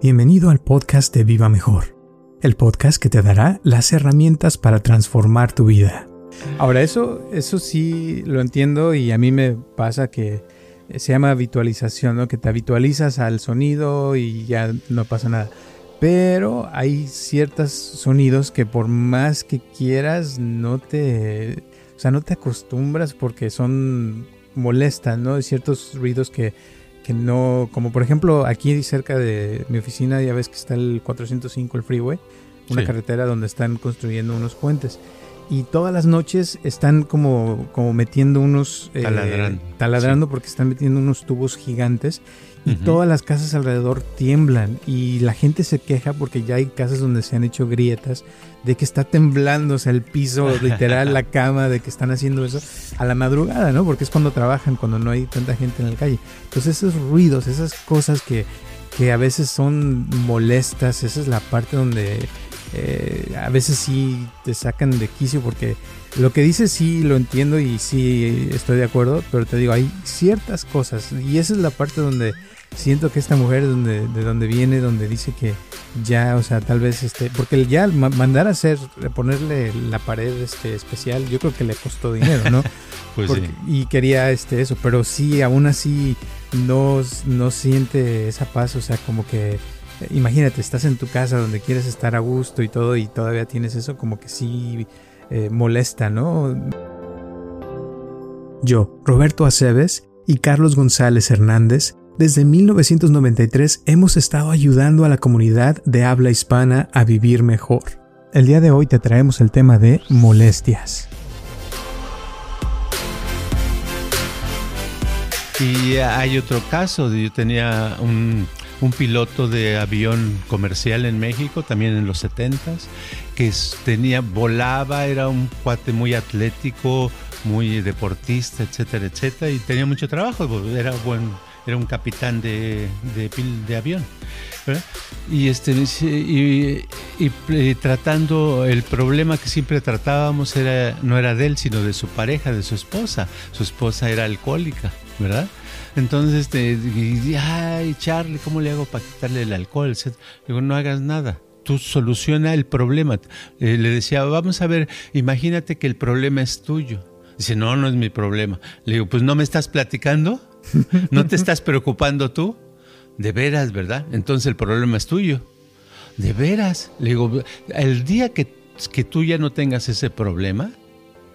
Bienvenido al podcast de Viva Mejor, el podcast que te dará las herramientas para transformar tu vida. Ahora, eso, eso sí lo entiendo y a mí me pasa que se llama habitualización, ¿no? Que te habitualizas al sonido y ya no pasa nada. Pero hay ciertos sonidos que por más que quieras no te, o sea, no te acostumbras porque son molestan, ¿no? Ciertos ruidos que, que no, como por ejemplo aquí cerca de mi oficina ya ves que está el 405, el freeway, una carretera donde están construyendo unos puentes. Y todas las noches están como, como metiendo unos... Eh, taladrando. taladrando porque están metiendo unos tubos gigantes y todas las casas alrededor tiemblan y la gente se queja porque ya hay casas donde se han hecho grietas de que está temblando, o sea, el piso, literal, la cama, de que están haciendo eso a la madrugada, ¿no? Porque es cuando trabajan, cuando no hay tanta gente en la calle. Entonces esos ruidos, esas cosas que, que a veces son molestas, esa es la parte donde eh, a veces sí te sacan de quicio porque lo que dices sí lo entiendo y sí estoy de acuerdo, pero te digo, hay ciertas cosas y esa es la parte donde siento que esta mujer donde, de donde viene, donde dice que ya, o sea, tal vez este, porque ya mandar a hacer, ponerle la pared este especial, yo creo que le costó dinero, ¿no? pues sí. Y quería este eso, pero sí, aún así no, no siente esa paz, o sea, como que imagínate, estás en tu casa donde quieres estar a gusto y todo y todavía tienes eso como que sí eh, molesta, ¿no? Yo, Roberto Aceves y Carlos González Hernández, desde 1993 hemos estado ayudando a la comunidad de habla hispana a vivir mejor. El día de hoy te traemos el tema de molestias. Y hay otro caso, yo tenía un piloto de avión comercial en México, también en los 70s, que tenía, volaba, era un cuate muy atlético, muy deportista, etcétera, etcétera, y tenía mucho trabajo, era buen, era un capitán de, de, avión. Y, este, y, y, tratando, el problema que siempre tratábamos era, no era de él, sino de su pareja, de su esposa. Su esposa era alcohólica, ¿verdad? Entonces, este, ay, Charlie, ¿cómo le hago para quitarle el alcohol? Digo, no hagas nada. Tú soluciona el problema. Eh, le decía, vamos a ver, imagínate que el problema es tuyo. Dice, no, no es mi problema. Le digo, pues no me estás platicando, no te estás preocupando tú. De veras, ¿verdad? Entonces el problema es tuyo. De veras. Le digo, el día que, que tú ya no tengas ese problema,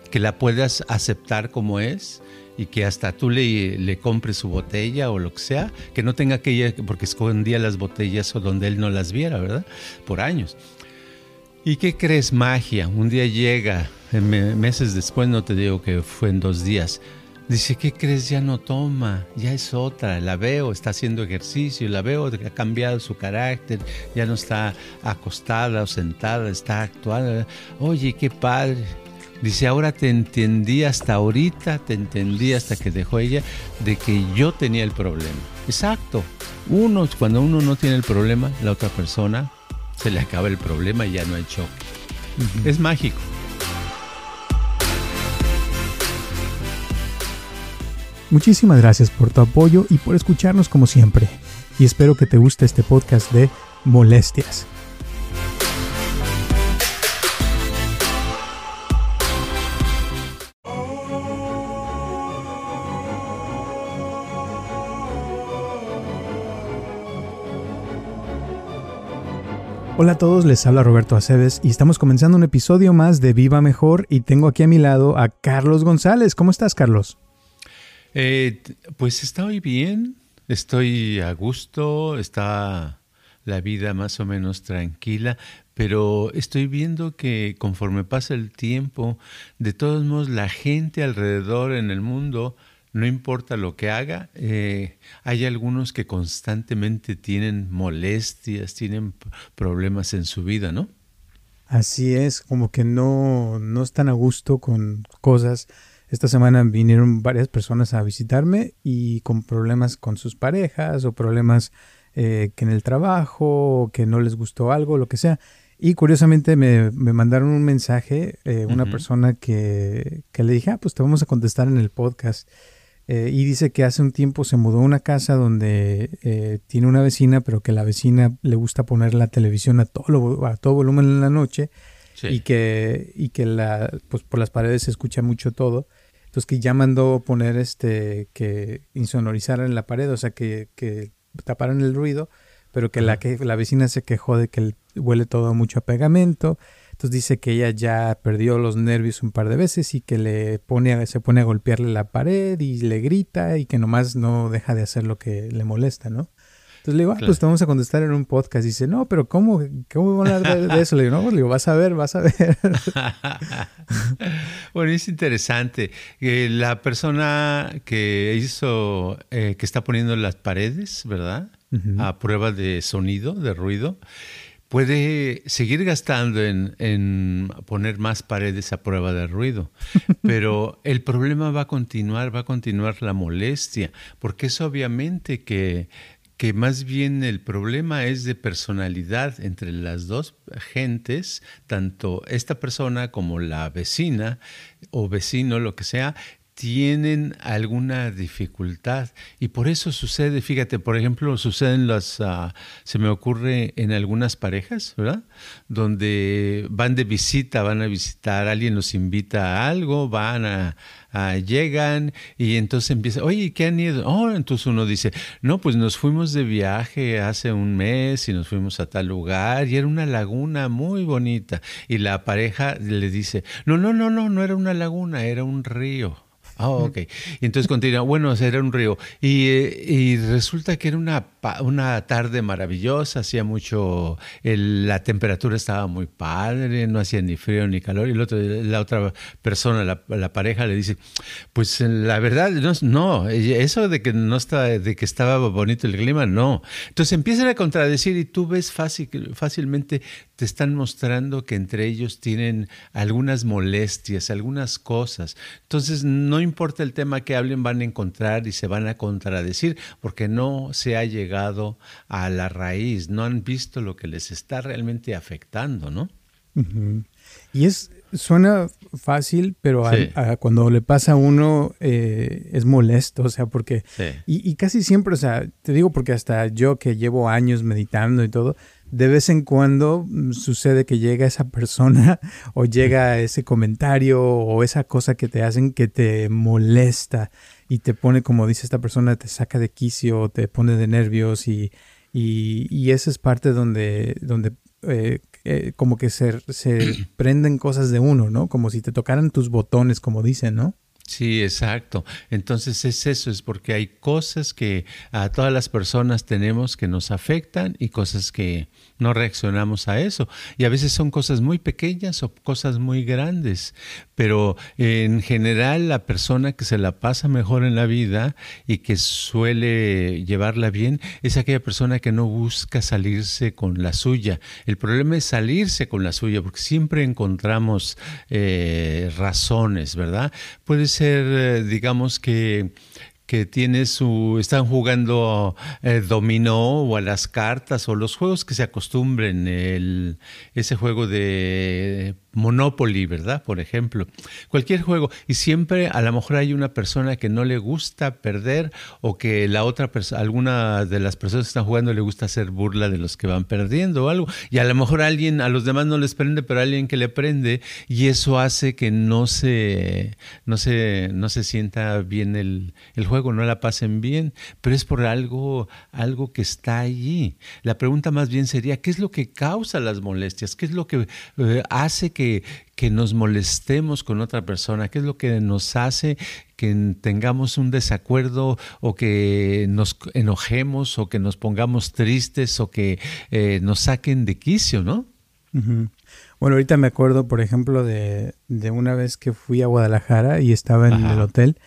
que la puedas aceptar como es, y que hasta tú le, le compres su botella o lo que sea, que no tenga que ir, porque escondía las botellas o donde él no las viera, ¿verdad? Por años. ¿Y qué crees? Magia. Un día llega, meses después, no te digo que fue en dos días. Dice, ¿qué crees? Ya no toma, ya es otra, la veo, está haciendo ejercicio, la veo que ha cambiado su carácter, ya no está acostada o sentada, está actuando. Oye, qué padre. Dice, ahora te entendí hasta ahorita, te entendí hasta que dejó ella de que yo tenía el problema. Exacto. Uno, cuando uno no tiene el problema, la otra persona se le acaba el problema y ya no hay choque. Es mágico. Muchísimas gracias por tu apoyo y por escucharnos como siempre. Y espero que te guste este podcast de molestias. Hola a todos, les habla Roberto Aceves y estamos comenzando un episodio más de Viva Mejor y tengo aquí a mi lado a Carlos González. ¿Cómo estás, Carlos? Eh, pues estoy bien, estoy a gusto, está la vida más o menos tranquila, pero estoy viendo que conforme pasa el tiempo, de todos modos la gente alrededor en el mundo no importa lo que haga, eh, hay algunos que constantemente tienen molestias, tienen problemas en su vida, ¿no? Así es, como que no, no están a gusto con cosas. Esta semana vinieron varias personas a visitarme y con problemas con sus parejas o problemas eh, que en el trabajo, o que no les gustó algo, lo que sea. Y curiosamente me, mandaron un mensaje, eh, una persona que, que, le dije, ah, pues te vamos a contestar en el podcast. Eh, y dice que hace un tiempo se mudó a una casa donde eh, tiene una vecina, pero que la vecina le gusta poner la televisión a todo, a todo volumen en la noche y que, y que la, pues por las paredes se escucha mucho todo. Entonces que ya mandó poner este, que insonorizaran la pared, o sea, que, que taparan el ruido, pero que la, que la vecina se quejó de que huele todo mucho a pegamento. Entonces dice que ella ya perdió los nervios un par de veces y que le pone se pone a golpearle la pared y le grita y que nomás no deja de hacer lo que le molesta, ¿no? Entonces le digo, ah, pues te vamos a contestar en un podcast. Y dice, no, pero ¿cómo, cómo van a hablar de eso? Le digo, no, pues le digo, vas a ver, vas a ver. bueno, es interesante. la persona que hizo, eh, que está poniendo las paredes, ¿verdad? A prueba de sonido, de ruido, puede seguir gastando en, en, poner más paredes a prueba de ruido, pero el problema va a continuar, va a continuar la molestia, porque es obviamente que que más bien el problema es de personalidad entre las dos gentes, tanto esta persona como la vecina o vecino, lo que sea, tienen alguna dificultad y por eso sucede, fíjate, por ejemplo, suceden las, ah, se me ocurre en algunas parejas, ¿verdad? Donde van de visita, van a visitar, alguien los invita a algo, van a, llegan y entonces empieza, oye, ¿qué han ido? Oh, entonces uno dice, no, pues nos fuimos de viaje hace un mes y nos fuimos a tal lugar y era una laguna muy bonita y la pareja le dice, no, no, no, no, no era una laguna, era un río. Ah, ok. Y entonces continúa, bueno, era un río. Y, eh, y resulta que era una, una tarde maravillosa, hacía mucho, la temperatura estaba muy padre, no hacía ni frío ni calor. Y el otro, la otra persona, la, pareja, le dice, pues la verdad, no, no, eso de que no está, de que estaba bonito el clima, no. Entonces empiezan a contradecir y tú ves fácil, fácilmente, te están mostrando que entre ellos tienen algunas molestias, algunas cosas. Entonces no importa el tema que hablen, van a encontrar y se van a contradecir porque no se ha llegado a la raíz, no han visto lo que les está realmente afectando, ¿no? Y es, suena fácil, pero cuando le pasa a uno eh, es molesto, o sea, porque, y, y, casi siempre, o sea, te digo porque hasta yo que llevo años meditando y todo, de vez en cuando mm, sucede que llega esa persona o llega ese comentario o esa cosa que te hacen que te molesta y te pone, como dice esta persona, te saca de quicio, te pone de nervios y, y, esa es parte donde, donde eh, eh, como que se, se prenden cosas de uno, ¿no? Como si te tocaran tus botones, como dicen, ¿no? Sí, exacto. Entonces es eso, es porque hay cosas que a todas las personas tenemos que nos afectan y cosas que no reaccionamos a eso. Y a veces son cosas muy pequeñas o cosas muy grandes, pero en general la persona que se la pasa mejor en la vida y que suele llevarla bien es aquella persona que no busca salirse con la suya. El problema es salirse con la suya, porque siempre encontramos eh, razones, ¿verdad? Puede ser, eh, digamos que que tiene su están jugando eh, dominó o a las cartas o los juegos que se acostumbren el ese juego de Monopoly, ¿verdad? Por ejemplo, cualquier juego. Y siempre a lo mejor hay una persona que no le gusta perder o que la otra persona, alguna de las personas que están jugando le gusta hacer burla de los que van perdiendo o algo. Y a lo mejor alguien, a los demás no les prende, pero alguien que le prende y eso hace que no se, no se, no se sienta bien el, el juego, no la pasen bien, pero es por algo, algo que está allí. La pregunta más bien sería, ¿qué es lo que causa las molestias? ¿Qué es lo que eh, hace que que, nos molestemos con otra persona? ¿Qué es lo que nos hace que tengamos un desacuerdo o que nos enojemos o que nos pongamos tristes o que eh, nos saquen de quicio, ¿no? Bueno, ahorita me acuerdo, por ejemplo, de, una vez que fui a Guadalajara y estaba en el hotel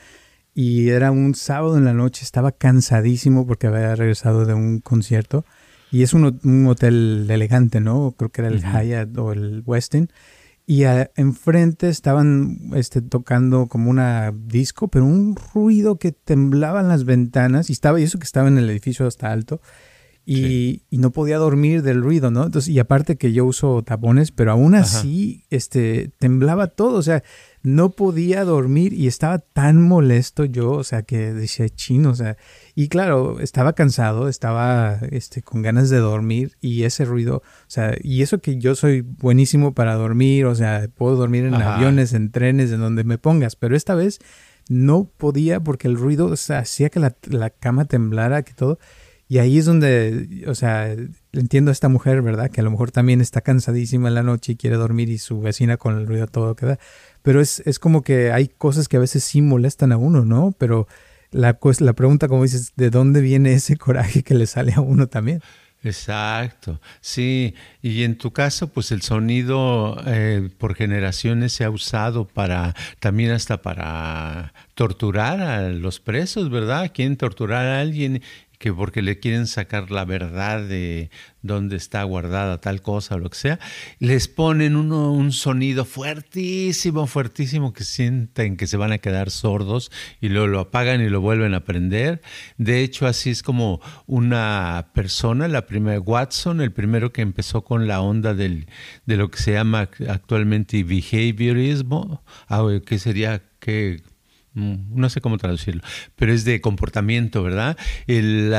y era un sábado en la noche, estaba cansadísimo porque había regresado de un concierto y es un, hotel elegante, ¿no? Creo que era el Hyatt o el Westin y enfrente estaban este, tocando como una disco, pero un ruido que temblaba en las ventanas y estaba y eso que estaba en el edificio hasta alto y, no podía dormir del ruido, ¿no? Entonces, y aparte que yo uso tapones, pero aún así, este, temblaba todo, o sea, no podía dormir y estaba tan molesto yo, o sea, que decía chino, o sea, y claro, estaba cansado, estaba, este, con ganas de dormir y ese ruido, o sea, y eso que yo soy buenísimo para dormir, o sea, puedo dormir en aviones, en trenes, en donde me pongas, pero esta vez no podía porque el ruido, o sea, hacía que la, la cama temblara, que todo. Y ahí es donde, o sea, entiendo a esta mujer, ¿verdad? Que a lo mejor también está cansadísima en la noche y quiere dormir y su vecina con el ruido todo queda. Pero es, es como que hay cosas que a veces sí molestan a uno, ¿no? Pero la, la pregunta, como dices, ¿de dónde viene ese coraje que le sale a uno también? Exacto, sí, y en tu caso, pues el sonido eh, por generaciones se ha usado para, también hasta para torturar a los presos, ¿verdad? Quieren torturar a alguien que porque le quieren sacar la verdad de dónde está guardada tal cosa o lo que sea, les ponen uno, un sonido fuertísimo, fuertísimo que sienten que se van a quedar sordos y luego lo apagan y lo vuelven a prender. De hecho, así es como una persona, la primera, Watson, el primero que empezó con la onda del, de lo que se llama actualmente behaviorismo, ah, que sería que no sé cómo traducirlo, pero es de comportamiento, ¿verdad? Él,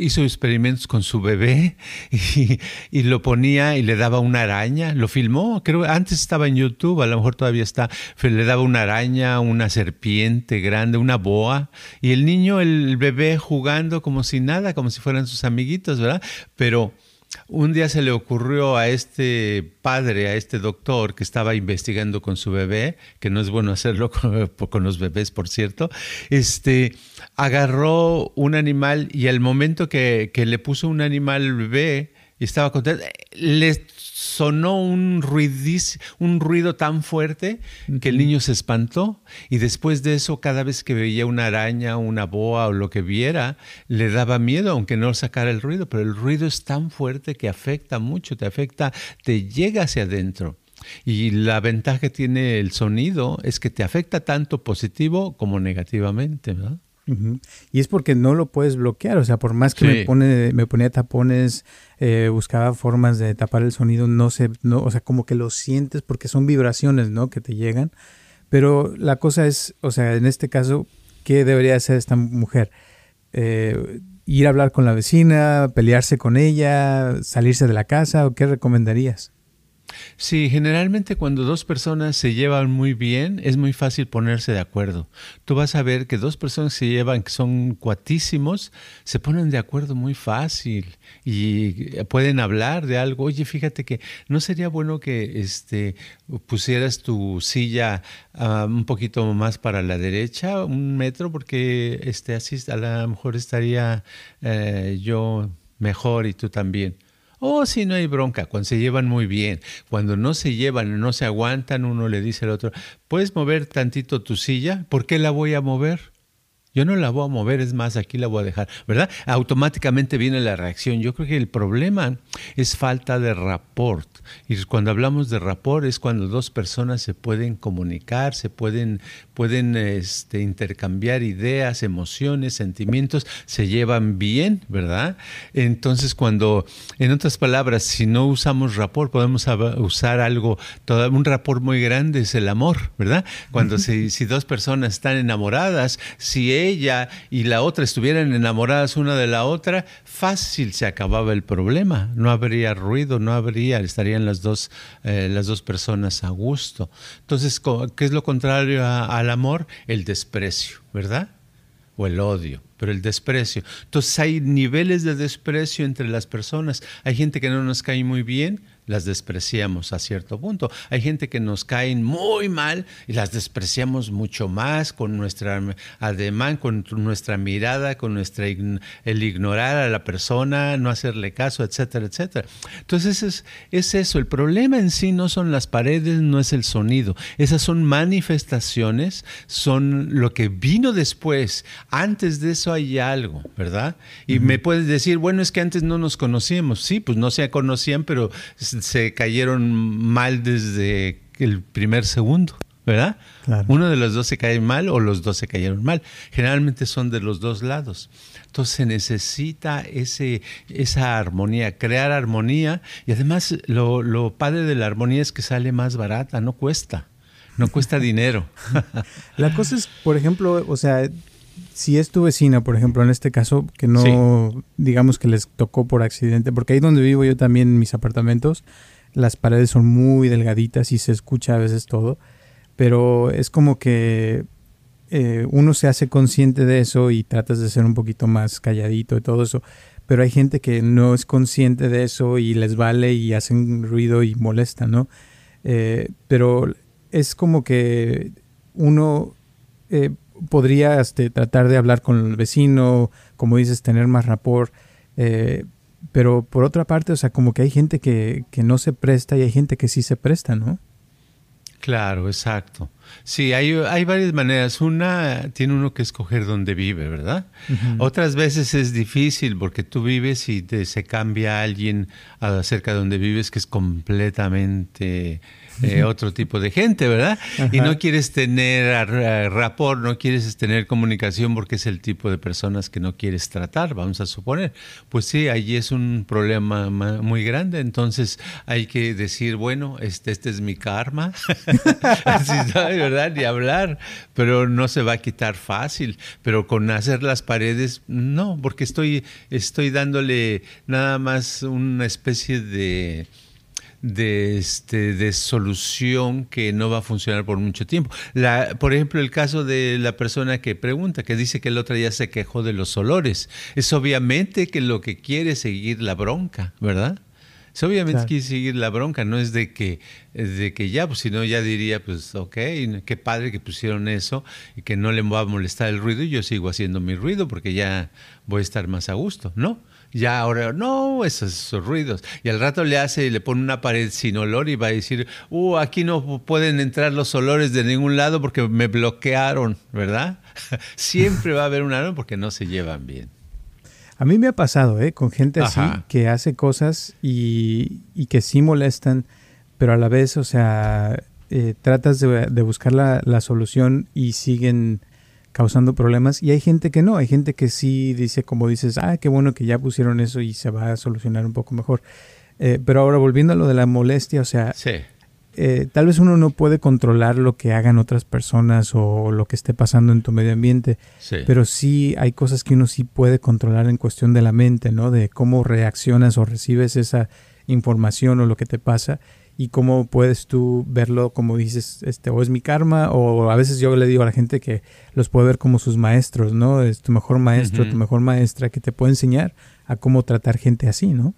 hizo experimentos con su bebé y, lo ponía y le daba una araña, lo filmó, creo antes estaba en YouTube, a lo mejor todavía está, le daba una araña, una serpiente grande, una boa, y el niño, el bebé jugando como si nada, como si fueran sus amiguitos, ¿verdad? Pero un día se le ocurrió a este padre, a este doctor que estaba investigando con su bebé, que no es bueno hacerlo con, los bebés, por cierto, este, agarró un animal y al momento que, que le puso un animal al bebé y estaba contento, le sonó un, un ruido tan fuerte que el niño se espantó y después de eso cada vez que veía una araña, una boa o lo que viera, le daba miedo aunque no sacara el ruido, pero el ruido es tan fuerte que afecta mucho, te afecta, te llega hacia adentro. Y la ventaja que tiene el sonido es que te afecta tanto positivo como negativamente, ¿verdad? Y es porque no lo puedes bloquear, o sea, por más que me pone, me ponía tapones, eh, buscaba formas de tapar el sonido, no sé, no, o sea, como que lo sientes porque son vibraciones, ¿no? Que te llegan. Pero la cosa es, o sea, en este caso, ¿qué debería hacer esta mujer? Eh, ir a hablar con la vecina, pelearse con ella, salirse de la casa, o qué recomendarías? Sí, generalmente cuando dos personas se llevan muy bien, es muy fácil ponerse de acuerdo. Tú vas a ver que dos personas se llevan, que son cuatísimos, se ponen de acuerdo muy fácil y pueden hablar de algo. Oye, fíjate que no sería bueno que este, pusieras tu silla ah, un poquito más para la derecha, un metro, porque este, así a lo mejor estaría eh, yo mejor y tú también. Oh, sí, no hay bronca, cuando se llevan muy bien. Cuando no se llevan, no se aguantan, uno le dice al otro, ¿puedes mover tantito tu silla? ¿Por qué la voy a mover? Yo no la voy a mover, es más, aquí la voy a dejar, ¿verdad? Automáticamente viene la reacción. Yo creo que el problema es falta de rapport. Y cuando hablamos de rapport es cuando dos personas se pueden comunicar, se pueden, pueden este, intercambiar ideas, emociones, sentimientos, se llevan bien, ¿verdad? Entonces, cuando, en otras palabras, si no usamos rapport, podemos usar algo, todo, un rapport muy grande es el amor, ¿verdad? Cuando si, si dos personas están enamoradas, si ella y la otra estuvieran enamoradas una de la otra, fácil se acababa el problema. No habría ruido, no habría, estarían las dos, eh, las dos personas a gusto. Entonces, ¿qué es lo contrario al amor? El desprecio, ¿verdad? O el odio pero el desprecio. Entonces hay niveles de desprecio entre las personas. Hay gente que no nos cae muy bien, las despreciamos a cierto punto. Hay gente que nos caen muy mal y las despreciamos mucho más con nuestra ademán, con nuestra mirada, con nuestra el ignorar a la persona, no hacerle caso, etcétera, etcétera. Entonces es, es eso. El problema en sí no son las paredes, no es el sonido. Esas son manifestaciones, son lo que vino después. Antes de eso hay algo, ¿verdad? Y me puedes decir, bueno, es que antes no nos conocíamos. Sí, pues no se conocían, pero se cayeron mal desde el primer segundo. ¿verdad? Uno de los dos se cae mal o los dos se cayeron mal. Generalmente son de los dos lados. Entonces se necesita ese, esa armonía, crear armonía y además lo, lo padre de la armonía es que sale más barata, no cuesta. No cuesta dinero. la cosa es, por ejemplo, o sea, si es tu vecina, por ejemplo, en este caso, que no, digamos que les tocó por accidente, porque ahí donde vivo yo también en mis apartamentos, las paredes son muy delgaditas y se escucha a veces todo pero es como que eh, uno se hace consciente de eso y tratas de ser un poquito más calladito y todo eso, pero hay gente que no es consciente de eso y les vale y hacen ruido y molesta, ¿no? Eh, pero es como que uno eh, podría este, tratar de hablar con el vecino, como dices, tener más rapport, pero por otra parte, o sea, como que hay gente que, que no se presta y hay gente que sí se presta, ¿no? Claro, exacto. Sí, hay, hay varias maneras. Una, tiene uno que escoger dónde vive, ¿verdad? Otras veces es difícil porque tú vives y te, se cambia alguien acerca de donde vives que es completamente eh, otro tipo de gente, ¿verdad? Y no quieres tener rapport, no quieres tener comunicación porque es el tipo de personas que no quieres tratar, vamos a suponer. Pues sí, allí es un problema muy grande, entonces hay que decir, bueno, este, este es mi karma, Así, ¿verdad? Ni hablar, pero no se va a quitar fácil, pero con hacer las paredes, no, porque estoy, estoy dándole nada más una especie de de, este, de solución que no va a funcionar por mucho tiempo. La, por ejemplo, el caso de la persona que pregunta, que dice que el otro día se quejó de los olores. Es obviamente que lo que quiere es seguir la bronca, ¿verdad? Es obviamente quiere seguir la bronca, no es de que, de que ya, pues si no ya diría, pues ok, qué padre que pusieron eso y que no le va a molestar el ruido y yo sigo haciendo mi ruido porque ya voy a estar más a gusto, ¿no? ya ahora, no, esos, ruidos. Y al rato le hace y le pone una pared sin olor y va a decir, uh, aquí no pueden entrar los olores de ningún lado porque me bloquearon, ¿verdad? Siempre va a haber un olor porque no se llevan bien. A mí me ha pasado, ¿eh? Con gente así que hace cosas y, que sí molestan, pero a la vez, o sea, eh, tratas de, buscar la, la, solución y siguen causando problemas y hay gente que no, hay gente que sí dice como dices, ah, qué bueno que ya pusieron eso y se va a solucionar un poco mejor. Eh, pero ahora volviendo a lo de la molestia, o sea, eh, tal vez uno no puede controlar lo que hagan otras personas o lo que esté pasando en tu medio ambiente, pero sí hay cosas que uno sí puede controlar en cuestión de la mente, ¿no? De cómo reaccionas o recibes esa información o lo que te pasa y cómo puedes tú verlo como dices, este, o es mi karma, o a veces yo le digo a la gente que los puede ver como sus maestros, ¿no? Es tu mejor maestro, tu mejor maestra que te puede enseñar a cómo tratar gente así, ¿no?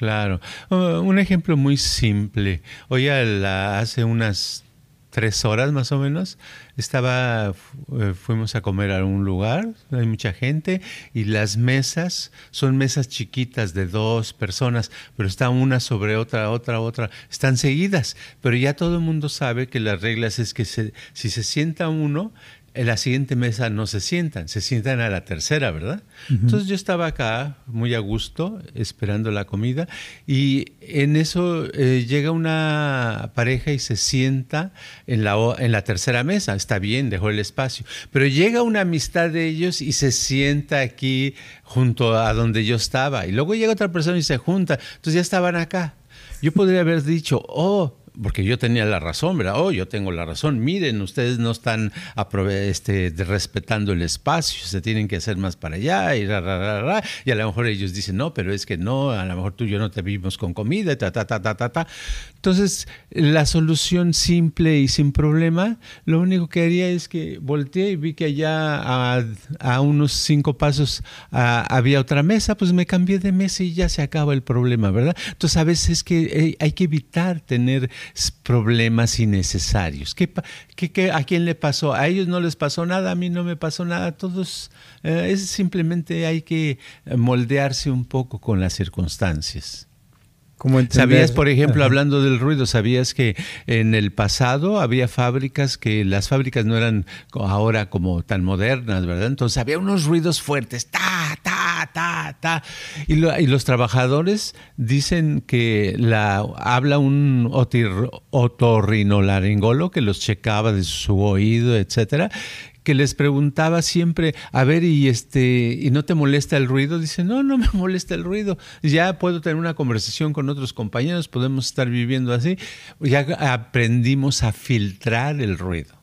Claro. Uh, un ejemplo muy simple. Hoy hace unas tres horas más o menos, estaba, eh, fuimos a comer a un lugar, hay mucha gente, y las mesas son mesas chiquitas de dos personas, pero están una sobre otra, otra, otra, están seguidas, pero ya todo el mundo sabe que las reglas es que si se sienta uno, en la siguiente mesa no se sientan, se sientan a la tercera, ¿verdad? Entonces yo estaba acá muy a gusto esperando la comida y en eso eh, llega una pareja y se sienta en la, en la tercera mesa, está bien, dejó el espacio, pero llega una amistad de ellos y se sienta aquí junto a donde yo estaba. Y luego llega otra persona y se junta, entonces ya estaban acá. Yo podría haber dicho, oh, porque yo tenía la razón, ¿verdad? Oh, yo tengo la razón. Miren, ustedes no están este, respetando el espacio, se tienen que hacer más para allá y, y a lo mejor ellos dicen, no, pero es que no, a lo mejor tú y yo no te vivimos con comida, ta, ta, ta, ta, ta, ta. Entonces, la solución simple y sin problema, lo único que haría es que volteé y vi que allá a, unos cinco pasos había otra mesa, pues me cambié de mesa y ya se acaba el problema, ¿verdad? Entonces, a veces que eh, hay que evitar tener problemas innecesarios. ¿Qué, qué, a quién le pasó? A ellos no les pasó nada, a mí no me pasó nada. Todos, eh, es simplemente hay que moldearse un poco con las circunstancias. ¿Sabías, por ejemplo, hablando del ruido, sabías que en el pasado había fábricas que las fábricas no eran ahora como tan modernas, ¿verdad? Entonces había unos ruidos fuertes, ta, ta, ta, ta. Y, los trabajadores dicen que la habla un otorrinolaringolo que los checaba de su oído, etcétera, que les preguntaba siempre, a ver, y este, ¿y no te molesta el ruido? Dice, no, no me molesta el ruido. Ya puedo tener una conversación con otros compañeros, podemos estar viviendo así. Ya aprendimos a filtrar el ruido.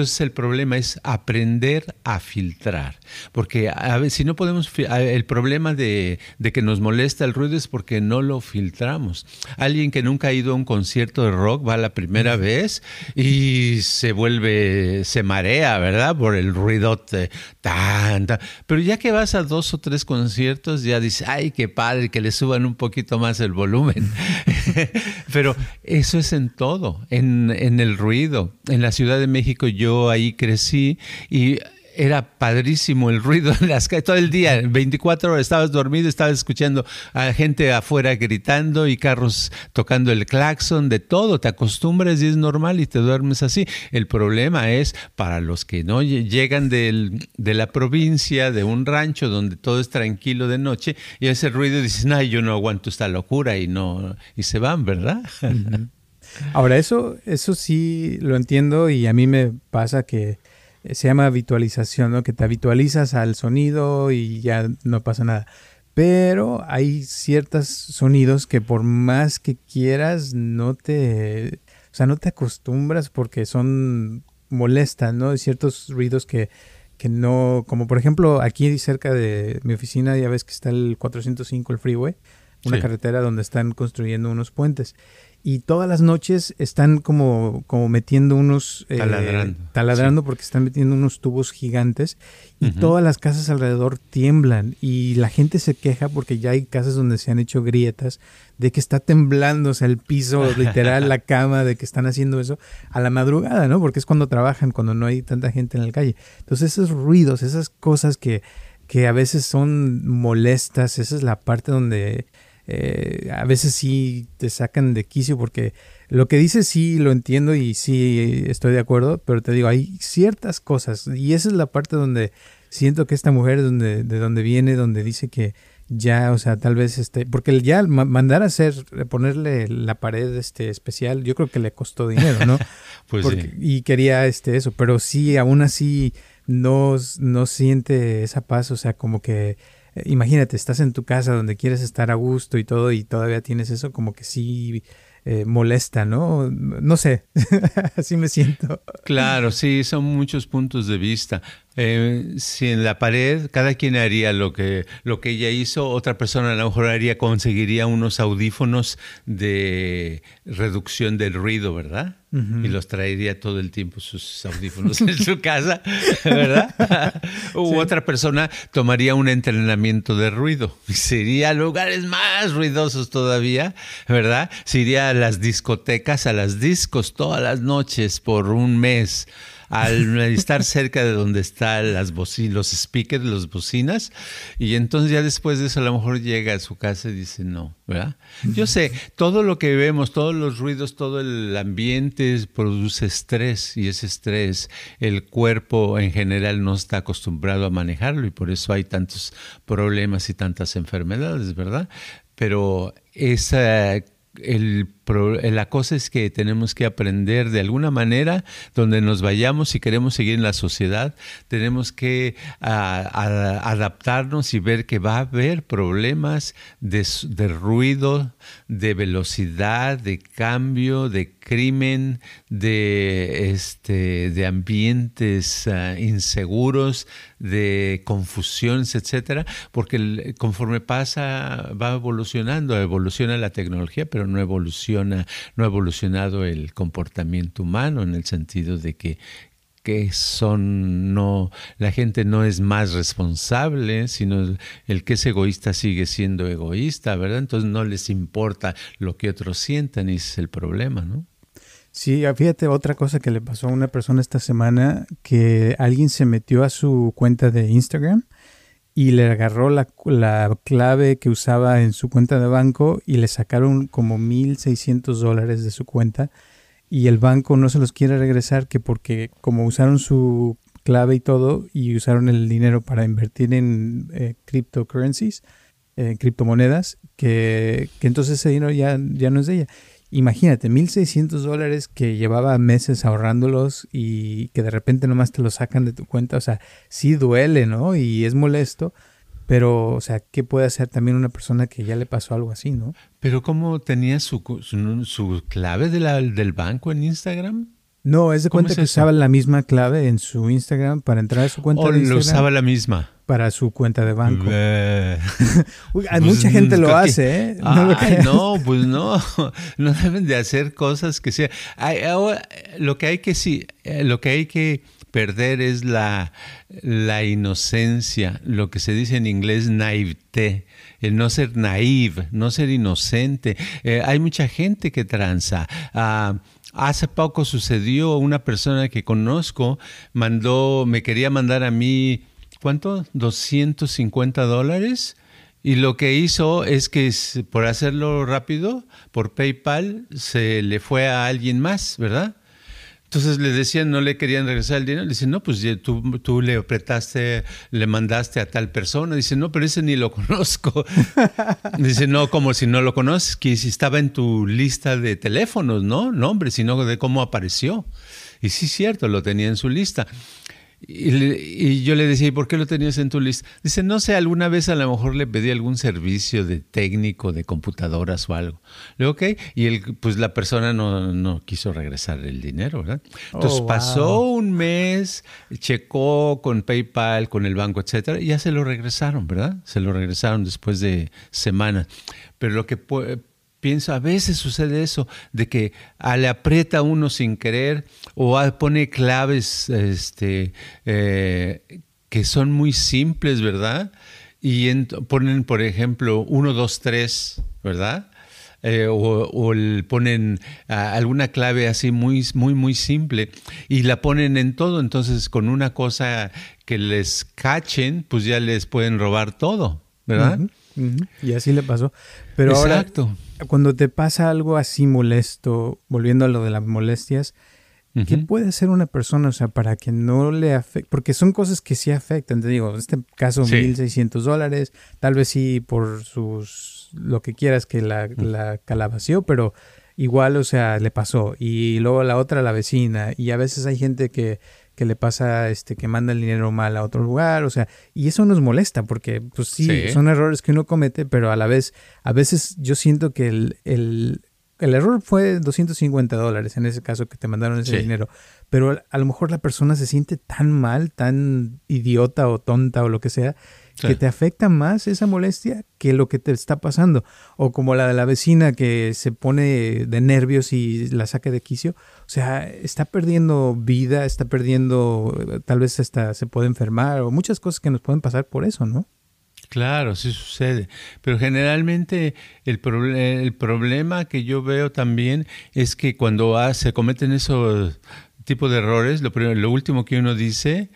Entonces el problema es aprender a filtrar, porque a ver, si no podemos, el problema de, que nos molesta el ruido es porque no lo filtramos. Alguien que nunca ha ido a un concierto de rock va la primera vez y se vuelve, se marea, ¿verdad? Por el ruidote, tan, Pero ya que vas a dos o tres conciertos, ya dices, ay, qué padre, que le suban un poquito más el volumen. Pero eso es en todo, en, en el ruido. En la Ciudad de México yo ahí crecí y era padrísimo el ruido en las calles. Todo el día, 24 horas estabas dormido, estabas escuchando a gente afuera gritando y carros tocando el claxon, de todo. Te acostumbras y es normal y te duermes así. El problema es para los que no llegan de la provincia, de un rancho donde todo es tranquilo de noche y ese ruido dices, no, yo no aguanto esta locura y no y se van, ¿verdad? Ahora, eso, eso sí lo entiendo y a mí me pasa que se llama habitualización, ¿no? Que te habitualizas al sonido y ya no pasa nada. Pero hay ciertos sonidos que por más que quieras no te, o sea, no te acostumbras porque son molestan, ¿no? Hay ciertos ruidos que, que no, como por ejemplo aquí cerca de mi oficina ya ves que está el 405, el freeway, una carretera donde están construyendo unos puentes y todas las noches están como, como metiendo unos... Eh, taladrando. Taladrando porque están metiendo unos tubos gigantes y todas las casas alrededor tiemblan y la gente se queja porque ya hay casas donde se han hecho grietas de que está temblando, o sea, el piso, literal, la cama, de que están haciendo eso a la madrugada, ¿no? Porque es cuando trabajan, cuando no hay tanta gente en la calle. Entonces esos ruidos, esas cosas que, que a veces son molestas, esa es la parte donde eh, a veces sí te sacan de quicio porque lo que dices sí lo entiendo y sí estoy de acuerdo, pero te digo, hay ciertas cosas y esa es la parte donde siento que esta mujer donde, de donde viene, donde dice que ya, o sea, tal vez este, porque ya mandar a hacer, ponerle la pared este especial, yo creo que le costó dinero, ¿no? pues sí. Y quería este eso, pero sí, aún así no, no siente esa paz, o sea, como que eh, imagínate, estás en tu casa donde quieres estar a gusto y todo y todavía tienes eso como que sí eh, molesta, ¿no? No sé, así me siento. Claro, sí, son muchos puntos de vista. Eh, si en la pared cada quien haría lo que, lo que ella hizo, otra persona a lo mejor haría, conseguiría unos audífonos de reducción del ruido, ¿verdad? Y los traería todo el tiempo sus audífonos en su casa, ¿verdad? U otra persona tomaría un entrenamiento de ruido. Sería a lugares más ruidosos todavía, ¿verdad? Se iría a las discotecas, a las discos todas las noches por un mes al estar cerca de donde están las bocinas, los speakers, las bocinas, y entonces ya después de eso a lo mejor llega a su casa y dice no, ¿verdad? Yo sé, todo lo que vemos, todos los ruidos, todo el ambiente produce estrés y ese estrés el cuerpo en general no está acostumbrado a manejarlo y por eso hay tantos problemas y tantas enfermedades, ¿verdad? Pero esa el, la cosa es que tenemos que aprender de alguna manera, donde nos vayamos, si queremos seguir en la sociedad, tenemos que adaptarnos y ver que va a haber problemas de ruido, de velocidad, de cambio, de crimen, de, este, de ambientes ah, inseguros, de confusiones, etcétera, porque conforme pasa, va evolucionando, evoluciona la tecnología, pero no evoluciona, no ha evolucionado el comportamiento humano en el sentido de que que son no la gente no es más responsable sino el que es egoísta sigue siendo egoísta verdad entonces no les importa lo que otros sientan y ese es el problema no Sí, ah, fíjate otra cosa que le pasó a una persona esta semana, que alguien se metió a su cuenta de Instagram y le agarró la, la clave que usaba en su cuenta de banco y le sacaron como 1.600 dólares de su cuenta y el banco no se los quiere regresar que porque como usaron su clave y todo y usaron el dinero para invertir en eh, cryptocurrencies, en criptomonedas, que, que, entonces ese dinero ya, ya no es de ella. Imagínate, 1.600 dólares que llevaba meses ahorrándolos y que de repente nomás te lo sacan de tu cuenta. O sea, sí duele, ¿no? Y es molesto. Pero, o sea, ¿qué puede hacer también una persona que ya le pasó algo así, no? Pero ¿cómo tenía su, su, clave de la, del banco en Instagram? No, es de cuenta que usaba la misma clave en su Instagram para entrar a su cuenta ¿O de Instagram. lo usaba la misma? Para su cuenta de banco. Uy, pues, mucha gente lo hace, ¿eh? No, pues no. No deben de hacer cosas que sea. Lo que hay que sí, eh, lo que hay que perder es la, la inocencia, lo que se dice en inglés naivete, el no ser naive, no ser inocente. Eh, hay mucha gente que tranza. Ah, Hace poco sucedió una persona que conozco, mandó, me quería mandar a mí, ¿cuánto? 250 dólares. Y lo que hizo es que por hacerlo rápido, por PayPal, se le fue a alguien más, ¿verdad? Entonces le decían, no le querían regresar el dinero. Le dicen, no, pues tú, tú le apretaste, le mandaste a tal persona. Dice, no, pero ese ni lo conozco. Dice, no, como si no lo conoces, que si estaba en tu lista de teléfonos, ¿no? Nombre, sino de cómo apareció. Y sí, cierto, lo tenía en su lista. Y, yo le decía, ¿y por qué lo tenías en tu lista? Dice, no sé, alguna vez a lo mejor le pedí algún servicio de técnico, de computadoras o algo. Le digo, ok, y él, pues la persona no, quiso regresar el dinero, ¿verdad? Entonces oh, pasó un mes, checó con PayPal, con el banco, etcétera, y ya se lo regresaron, ¿verdad? Se lo regresaron después de semanas. Pero lo que pienso, a veces sucede eso, de que le aprieta uno sin querer o pone claves este, eh, que son muy simples, ¿verdad? Y ponen, por ejemplo, 1, 2, 3, ¿verdad? Eh, o, ponen alguna clave así muy, muy, muy simple y la ponen en todo. Entonces, con una cosa que les cachen, pues ya les pueden robar todo, ¿verdad? Y así le pasó. Pero Exacto cuando te pasa algo así molesto, volviendo a lo de las molestias, ¿qué puede hacer una persona, o sea, para que no le afecte? Porque son cosas que sí afectan, te digo, en este caso 1.600 dólares, tal vez sí por sus, lo que quieras que la, la calabació, pero igual, o sea, le pasó. Y luego la otra, la vecina, y a veces hay gente que que le pasa este que manda el dinero mal a otro lugar, o sea, y eso nos molesta porque pues sí, son errores que uno comete, pero a la vez, a veces yo siento que el, el, el error fue 250 dólares en ese caso que te mandaron ese dinero, pero a lo mejor la persona se siente tan mal, tan idiota o tonta o lo que sea, que te afecta más esa molestia que lo que te está pasando. O como la de la vecina que se pone de nervios y la saca de quicio. O sea, está perdiendo vida, está perdiendo, tal vez hasta se puede enfermar o muchas cosas que nos pueden pasar por eso, ¿no? Claro, sí sucede. Pero generalmente el, el problema que yo veo también es que cuando se cometen esos tipos de errores, lo, lo último que uno dice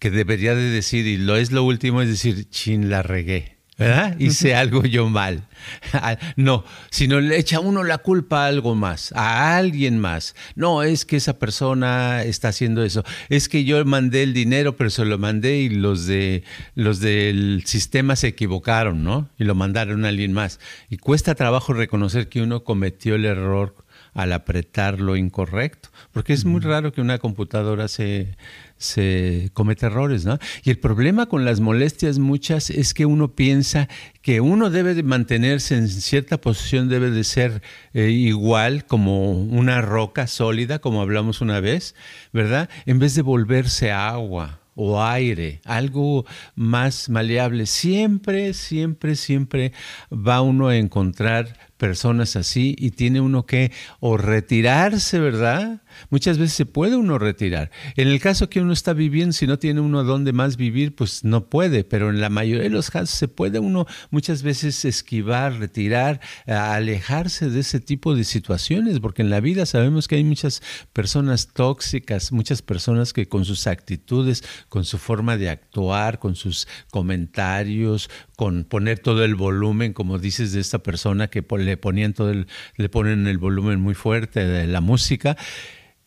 que debería de decir, y lo es lo último, es decir, chin, la regué. ¿Verdad? Hice algo yo mal. Ah, no, sino le echa uno la culpa a algo más, a alguien más. No, es que esa persona está haciendo eso. Es que yo mandé el dinero, pero se lo mandé y los de los del sistema se equivocaron, ¿no? Y lo mandaron a alguien más. Y cuesta trabajo reconocer que uno cometió el error al apretar lo incorrecto, porque es muy raro que una computadora se, se cometa errores, ¿no? Y el problema con las molestias muchas es que uno piensa que uno debe de mantenerse en cierta posición, debe de ser eh, igual como una roca sólida, como hablamos una vez, ¿verdad? En vez de volverse agua o aire, algo más maleable. Siempre, siempre, siempre va uno a encontrar personas así y tiene uno que o retirarse, ¿verdad? Muchas veces se puede uno retirar. En el caso que uno está viviendo, si no tiene uno dónde más vivir, pues no puede, pero en la mayoría de los casos se puede uno muchas veces esquivar, retirar, alejarse de ese tipo de situaciones, porque en la vida sabemos que hay muchas personas tóxicas, muchas personas que con sus actitudes, con su forma de actuar, con sus comentarios, con poner todo el volumen, como dices de esta persona que le ponían todo el, le ponen el volumen muy fuerte de la música,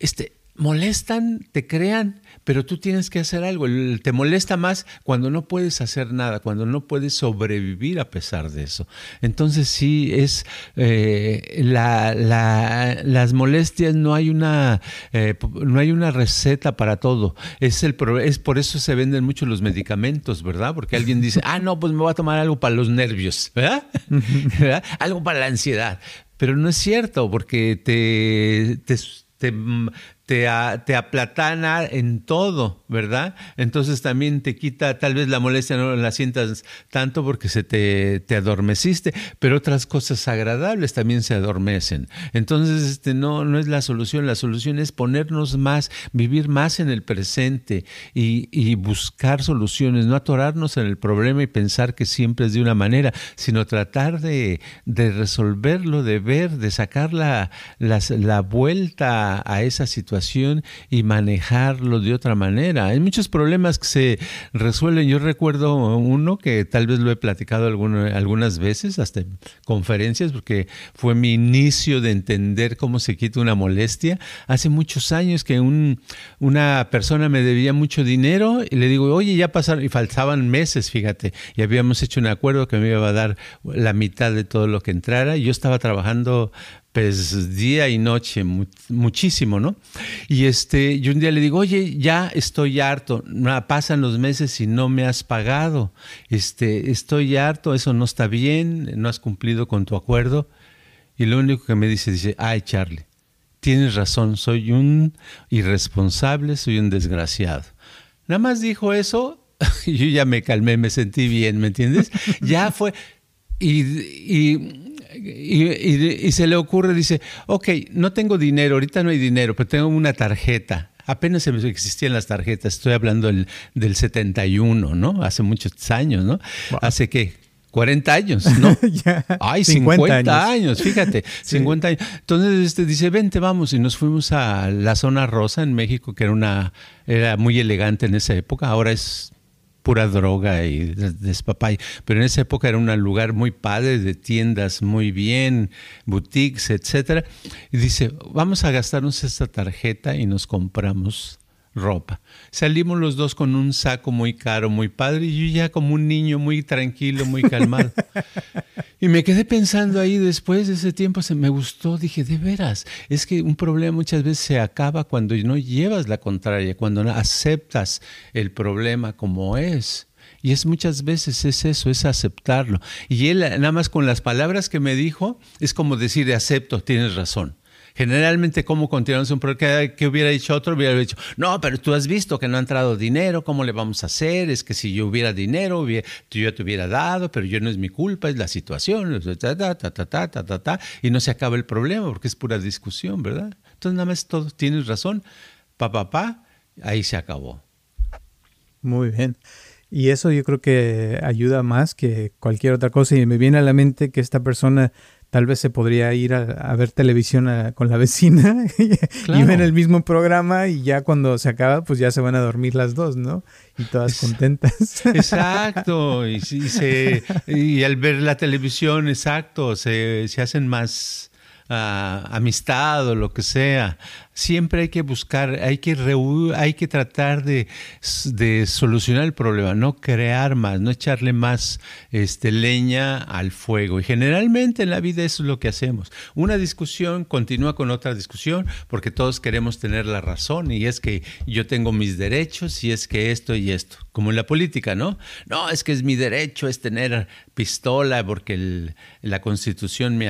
este, molestan, te crean, pero tú tienes que hacer algo. Te molesta más cuando no puedes hacer nada, cuando no puedes sobrevivir a pesar de eso. Entonces sí, es eh, las molestias, no hay, una, eh, no hay una receta para todo. Es, el, es por eso se venden mucho los medicamentos, ¿verdad? Porque alguien dice, ah, no, pues me voy a tomar algo para los nervios, ¿verdad? Algo para la ansiedad. Pero no es cierto, porque te, te taip te, te, aplatana en todo, ¿verdad? Entonces también te quita, tal vez la molestia no la sientas tanto porque se te, te adormeciste, pero otras cosas agradables también se adormecen. Entonces, este, no, no es la solución, la solución es ponernos más, vivir más en el presente y, y buscar soluciones, no atorarnos en el problema y pensar que siempre es de una manera, sino tratar de, de resolverlo, de ver, de sacar la, la vuelta a esa situación y manejarlo de otra manera. Hay muchos problemas que se resuelven. Yo recuerdo uno que tal vez lo he platicado algunas veces, hasta en conferencias, porque fue mi inicio de entender cómo se quita una molestia. Hace muchos años que un, una persona me debía mucho dinero y le digo, oye, ya pasaron, y faltaban meses, fíjate, y habíamos hecho un acuerdo que me iba a dar la mitad de todo lo que entrara. Yo estaba trabajando pues día y noche, muchísimo, ¿no? Y este, yo un día le digo, oye, ya estoy harto, pasan los meses y no me has pagado, este, estoy harto, eso no está bien, no has cumplido con tu acuerdo. Y lo único que me dice, dice, ay, Charlie, tienes razón, soy un irresponsable, soy un desgraciado. Nada más dijo eso yo ya me calmé, me sentí bien, ¿me entiendes? Ya fue, y, y y, se le ocurre, dice, ok, no tengo dinero, ahorita no hay dinero, pero tengo una tarjeta. Apenas existían las tarjetas, estoy hablando del, del 71, ¿no? Hace muchos años, ¿no? Hace qué, 40 años, ¿no? Ay, 50, años. fíjate, 50 años. Entonces este, dice, vente, vamos, y nos fuimos a la zona rosa en México, que era una, era muy elegante en esa época, ahora es pura droga y despapay. Pero en esa época era un lugar muy padre, de tiendas muy bien, boutiques, etcétera. Y dice, vamos a gastarnos esta tarjeta y nos compramos ropa. Salimos los dos con un saco muy caro, muy padre, y yo ya como un niño muy tranquilo, muy calmado. y me quedé pensando ahí después de ese tiempo, se me gustó, dije, de veras, es que un problema muchas veces se acaba cuando no llevas la contraria, cuando no aceptas el problema como es. Y es muchas veces es eso, es aceptarlo. Y él nada más con las palabras que me dijo, es como decir, acepto, tienes razón. Generalmente, ¿cómo continuamos un proyecto? que hubiera dicho otro? Hubiera dicho, no, pero tú has visto que no ha entrado dinero, ¿cómo le vamos a hacer? Es que si yo hubiera dinero, yo te hubiera dado, pero yo no es mi culpa, es la situación, y no se acaba el problema porque es pura discusión, ¿verdad? Entonces, nada más todo, tienes razón, pa, pa, pa, ahí se acabó. Muy bien. Y eso yo creo que ayuda más que cualquier otra cosa. Y me viene a la mente que esta persona tal vez se podría ir a, ver televisión con la vecina y ven el mismo programa y ya cuando se acaba, pues ya se van a dormir las dos, ¿no? Y todas contentas. Exacto, y, y, al ver la televisión, exacto, se, se hacen más uh, amistad o lo que sea siempre hay que buscar, hay que, hay que tratar de, solucionar el problema, no crear más, no echarle más este, leña al fuego. Y generalmente en la vida eso es lo que hacemos. Una discusión continúa con otra discusión porque todos queremos tener la razón y es que yo tengo mis derechos y es que esto y esto. Como en la política, ¿no? No, es que es mi derecho es tener pistola porque la constitución me,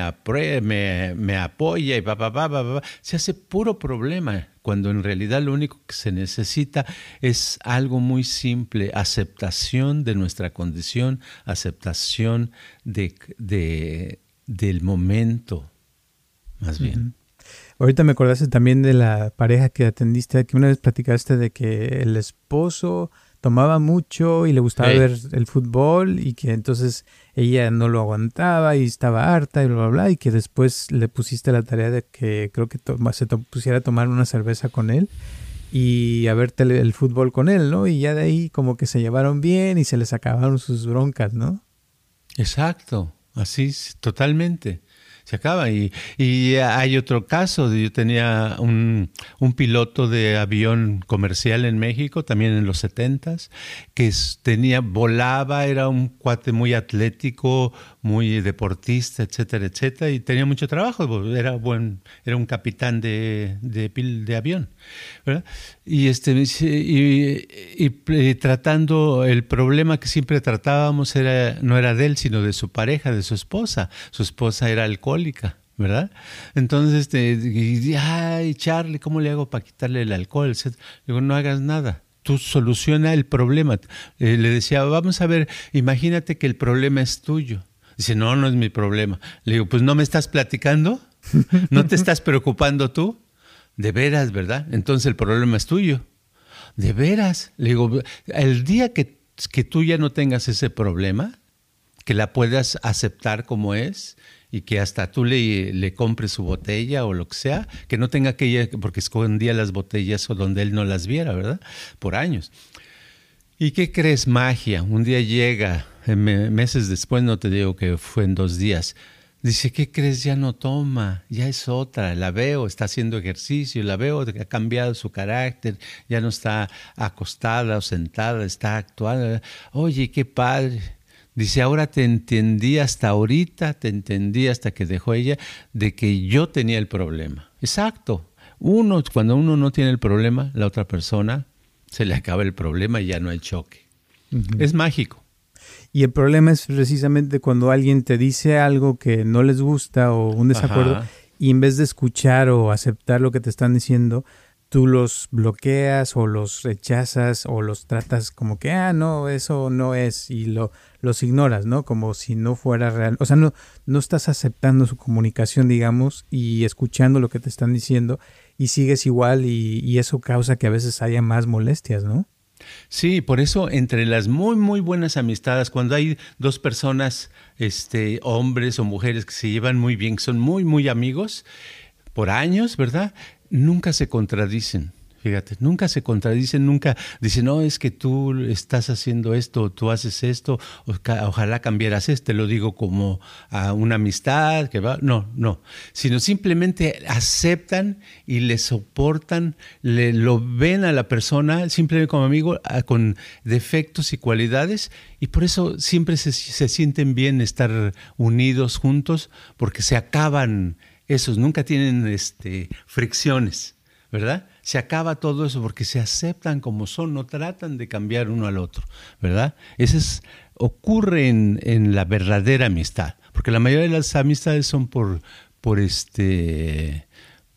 me, me apoya y va, va, va, va, Se hace puro problema problema, cuando en realidad lo único que se necesita es algo muy simple, aceptación de nuestra condición, aceptación de, del momento, más bien. Ahorita me acordaste también de la pareja que atendiste, que una vez platicaste de que el esposo tomaba mucho y le gustaba ver el fútbol y que entonces ella no lo aguantaba y estaba harta y bla, bla, bla, y que después le pusiste la tarea de que creo que se pusiera a tomar una cerveza con él y a ver el fútbol con él, ¿no? Y ya de ahí como que se llevaron bien y se les acabaron sus broncas, ¿no? Exacto, así, totalmente. Se acaba. Y, y hay otro caso, yo tenía un, un, piloto de avión comercial en México, también en los 70 que tenía, volaba, era un cuate muy atlético, muy deportista, etcétera, etcétera, y tenía mucho trabajo, era buen, era un capitán de, de, de avión, ¿verdad? Y este y, y, tratando el problema que siempre tratábamos era no era de él, sino de su pareja, de su esposa. Su esposa era alcohólica. ¿verdad? Entonces, este, ay, Charlie, ¿cómo le hago para quitarle el alcohol? Le digo, no hagas nada. Tú soluciona el problema. Eh, le decía, vamos a ver, imagínate que el problema es tuyo. Dice, no, no es mi problema. Le digo, pues no me estás platicando, no te estás preocupando tú. De veras, ¿verdad? Entonces el problema es tuyo. De veras. Le digo, el día que, que tú ya no tengas ese problema, que la puedas aceptar como es y que hasta tú le, le compres su botella o lo que sea, que no tenga que ir, porque escondía las botellas o donde él no las viera, ¿verdad? Por años. ¿Y qué crees? Magia. Un día llega, meses después, no te digo que fue en dos días. Dice, ¿qué crees? Ya no toma, ya es otra, la veo, está haciendo ejercicio, la veo ha cambiado su carácter, ya no está acostada o sentada, está actuando. Oye, qué padre. Dice, ahora te entendí hasta ahorita, te entendí hasta que dejó ella, de que yo tenía el problema. Exacto. Uno, cuando uno no tiene el problema, la otra persona se le acaba el problema y ya no hay choque. Es mágico. Y el problema es precisamente cuando alguien te dice algo que no les gusta o un desacuerdo y en vez de escuchar o aceptar lo que te están diciendo, tú los bloqueas o los rechazas o los tratas como que, ah, no, eso no es y lo, los ignoras, ¿no? Como si no fuera real. O sea, no, no estás aceptando su comunicación, digamos, y escuchando lo que te están diciendo y sigues igual y, y eso causa que a veces haya más molestias, ¿no? Sí, por eso entre las muy, muy buenas amistades, cuando hay dos personas, este, hombres o mujeres que se llevan muy bien, que son muy, muy amigos, por años, ¿verdad? Nunca se contradicen. Fíjate, nunca se contradicen, nunca dicen, no, es que tú estás haciendo esto, tú haces esto, ojalá cambiaras esto, lo digo como a una amistad, que va, no, no, sino simplemente aceptan y le soportan, le, lo ven a la persona simplemente como amigo, con defectos y cualidades, y por eso siempre se, se sienten bien estar unidos juntos, porque se acaban esos, nunca tienen este, fricciones, ¿verdad? Se acaba todo eso porque se aceptan como son, no tratan de cambiar uno al otro, ¿verdad? Eso es, ocurre en, la verdadera amistad, porque la mayoría de las amistades son por, por este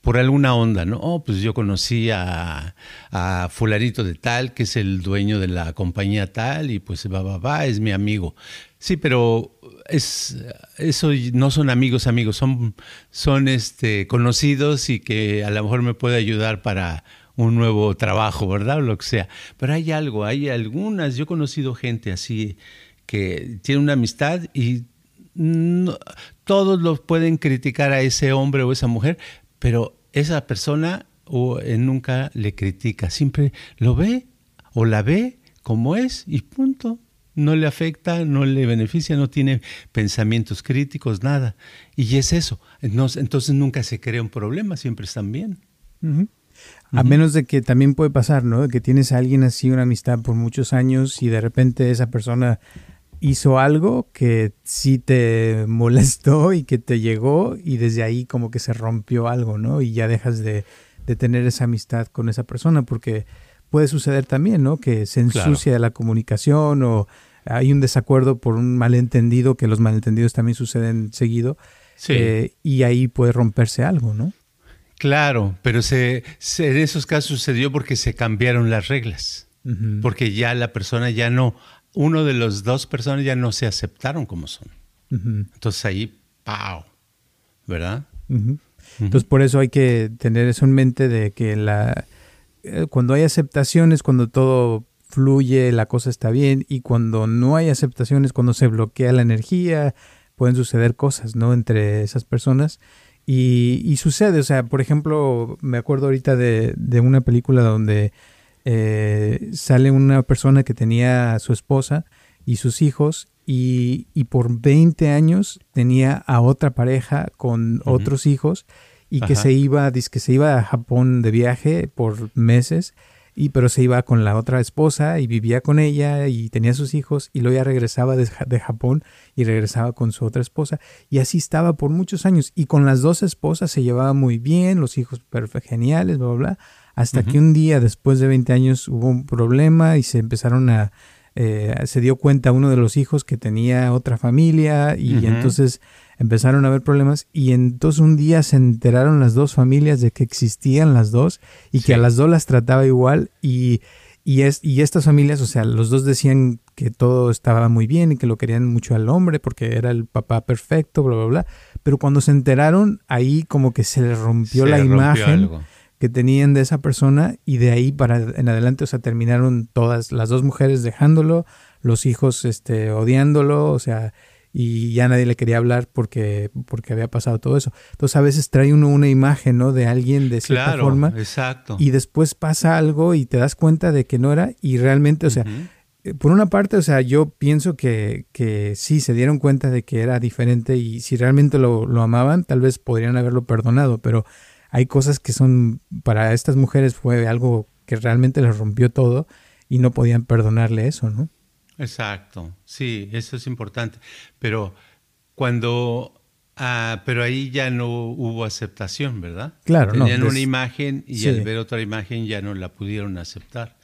por alguna onda, ¿no? Oh, pues yo conocí a, a, fularito de tal, que es el dueño de la compañía tal, y pues va, va, va, es mi amigo. Sí, pero es eso no son amigos amigos, son, son este, conocidos y que a lo mejor me puede ayudar para un nuevo trabajo, ¿verdad? O lo que sea. Pero hay algo, hay algunas, yo he conocido gente así que tiene una amistad y todos lo pueden criticar a ese hombre o esa mujer, pero esa persona nunca le critica, siempre lo ve o la ve como es y punto no le afecta, no le beneficia, no tiene pensamientos críticos, nada. Y es eso. Entonces, nunca se crea un problema, siempre están bien. A menos de que también puede pasar, ¿no? Que tienes a alguien así, una amistad por muchos años y de repente esa persona hizo algo que sí te molestó y que te llegó y desde ahí como que se rompió algo, ¿no? Y ya dejas de, tener esa amistad con esa persona porque puede suceder también, ¿no? Que se ensucia la comunicación o hay un desacuerdo por un malentendido, que los malentendidos también suceden seguido, eh, y ahí puede romperse algo, ¿no? Claro, pero se, en esos casos sucedió porque se cambiaron las reglas, porque ya la persona ya no, uno de los dos personas ya no se aceptaron como son. Entonces ahí, ¡pau! ¿Verdad? Entonces por eso hay que tener eso en mente de que la, cuando hay aceptaciones, cuando todo fluye, la cosa está bien y cuando no hay aceptaciones, cuando se bloquea la energía, pueden suceder cosas, ¿no? Entre esas personas. Y, sucede, o sea, por ejemplo, me acuerdo ahorita de, una película donde eh, sale una persona que tenía a su esposa y sus hijos y, y, por 20 años tenía a otra pareja con otros hijos y que se iba, que se iba a Japón de viaje por meses y pero se iba con la otra esposa y vivía con ella y tenía sus hijos y luego ya regresaba de, de, Japón y regresaba con su otra esposa. Y así estaba por muchos años. Y con las dos esposas se llevaba muy bien, los hijos perfectos, geniales, bla, bla, bla, hasta que un día después de 20 años hubo un problema y se empezaron a, eh, se dio cuenta uno de los hijos que tenía otra familia y entonces empezaron a haber problemas y entonces un día se enteraron las dos familias de que existían las dos y que a las dos las trataba igual y, y, es, y estas familias, o sea, los dos decían que todo estaba muy bien y que lo querían mucho al hombre porque era el papá perfecto, bla, bla, bla. Pero cuando se enteraron, ahí como que se les rompió la imagen que tenían de esa persona y de ahí para en adelante, o sea, terminaron todas las dos mujeres dejándolo, los hijos este, odiándolo, o sea, y ya nadie le quería hablar porque, porque había pasado todo eso. Entonces a veces trae uno una imagen, ¿no? De alguien de cierta claro, forma. Exacto. Y después pasa algo y te das cuenta de que no era y realmente, o sea, eh, por una parte, o sea, yo pienso que, que sí, se dieron cuenta de que era diferente y si realmente lo, lo amaban, tal vez podrían haberlo perdonado, pero hay cosas que son, para estas mujeres fue algo que realmente les rompió todo y no podían perdonarle eso, ¿no? Exacto, sí, eso es importante. Pero cuando, ah, pero ahí ya no hubo aceptación, ¿verdad? Claro, Tenían una imagen y al ver otra imagen ya no la pudieron aceptar.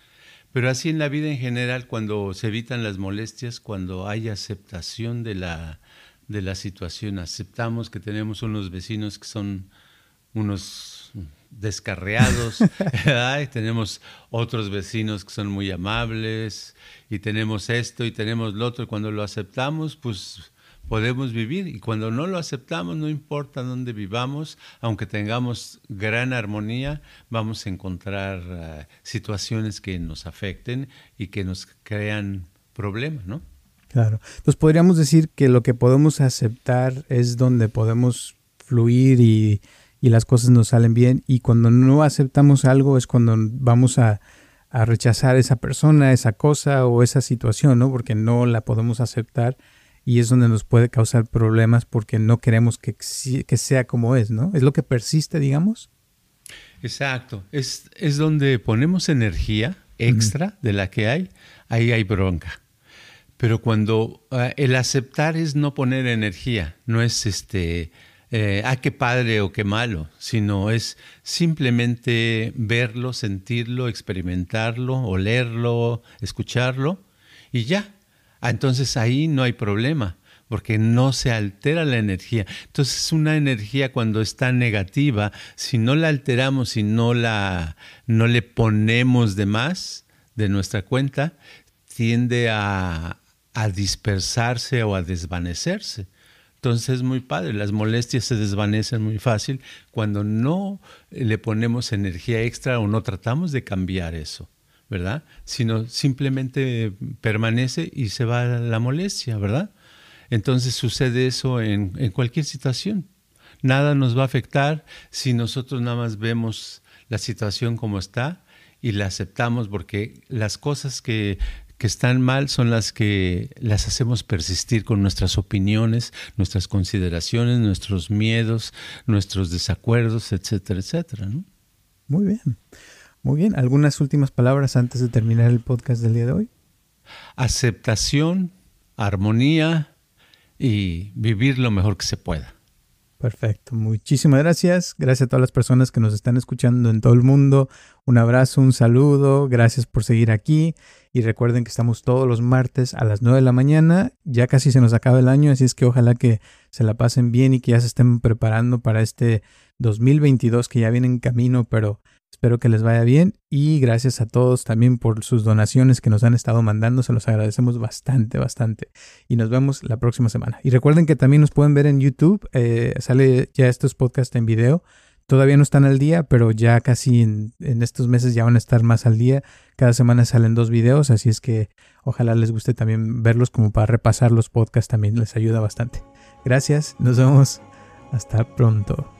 Pero así en la vida en general, cuando se evitan las molestias, cuando hay aceptación de la, de la situación, aceptamos que tenemos unos vecinos que son unos descarriados, y tenemos otros vecinos que son muy amables, y tenemos esto y tenemos lo otro. Cuando lo aceptamos, pues podemos vivir. Y cuando no lo aceptamos, no importa dónde vivamos, aunque tengamos gran armonía, vamos a encontrar eh, situaciones que nos afecten y que nos crean problemas, ¿no? Claro. Entonces podríamos decir que lo que podemos aceptar es donde podemos fluir y y las cosas nos salen bien y cuando no aceptamos algo es cuando vamos a, rechazar esa persona, esa cosa o esa situación, ¿no? Porque no la podemos aceptar y es donde nos puede causar problemas porque no queremos que, que sea como es, ¿no? Es lo que persiste, digamos. Exacto, es, es donde ponemos energía extra de la que hay, ahí hay bronca. Pero cuando ah, el aceptar es no poner energía, no es este eh, ah, qué padre o qué malo, sino es simplemente verlo, sentirlo, experimentarlo, olerlo, escucharlo y ya. Ah, entonces ahí no hay problema porque no se altera la energía. Entonces una energía cuando está negativa, si no la alteramos, si no la no le ponemos de más de nuestra cuenta, tiende a, a dispersarse o a desvanecerse. Entonces es muy padre, las molestias se desvanecen muy fácil cuando no le ponemos energía extra o no tratamos de cambiar eso, ¿verdad? Sino simplemente permanece y se va la molestia, ¿verdad? Entonces sucede eso en, cualquier situación. Nada nos va a afectar si nosotros nada más vemos la situación como está y la aceptamos porque las cosas que que están mal son las que las hacemos persistir con nuestras opiniones, nuestras consideraciones, nuestros miedos, nuestros desacuerdos, etcétera, etcétera. ¿no? Muy bien, muy bien. ¿Algunas últimas palabras antes de terminar el podcast del día de hoy? Aceptación, armonía y vivir lo mejor que se pueda. Perfecto, muchísimas gracias. Gracias a todas las personas que nos están escuchando en todo el mundo. Un abrazo, un saludo, gracias por seguir aquí. Y recuerden que estamos todos los martes a las 9 de la mañana. Ya casi se nos acaba el año, así es que ojalá que se la pasen bien y que ya se estén preparando para este 2022 que ya viene en camino, pero Espero que les vaya bien y gracias a todos también por sus donaciones que nos han estado mandando. Se los agradecemos bastante, bastante. Y nos vemos la próxima semana. Y recuerden que también nos pueden ver en YouTube. Eh, sale ya estos podcasts en video. Todavía no están al día, pero ya casi en, en, estos meses ya van a estar más al día. Cada semana salen dos videos, así es que ojalá les guste también verlos como para repasar los podcasts también les ayuda bastante. Gracias, nos vemos. Hasta pronto.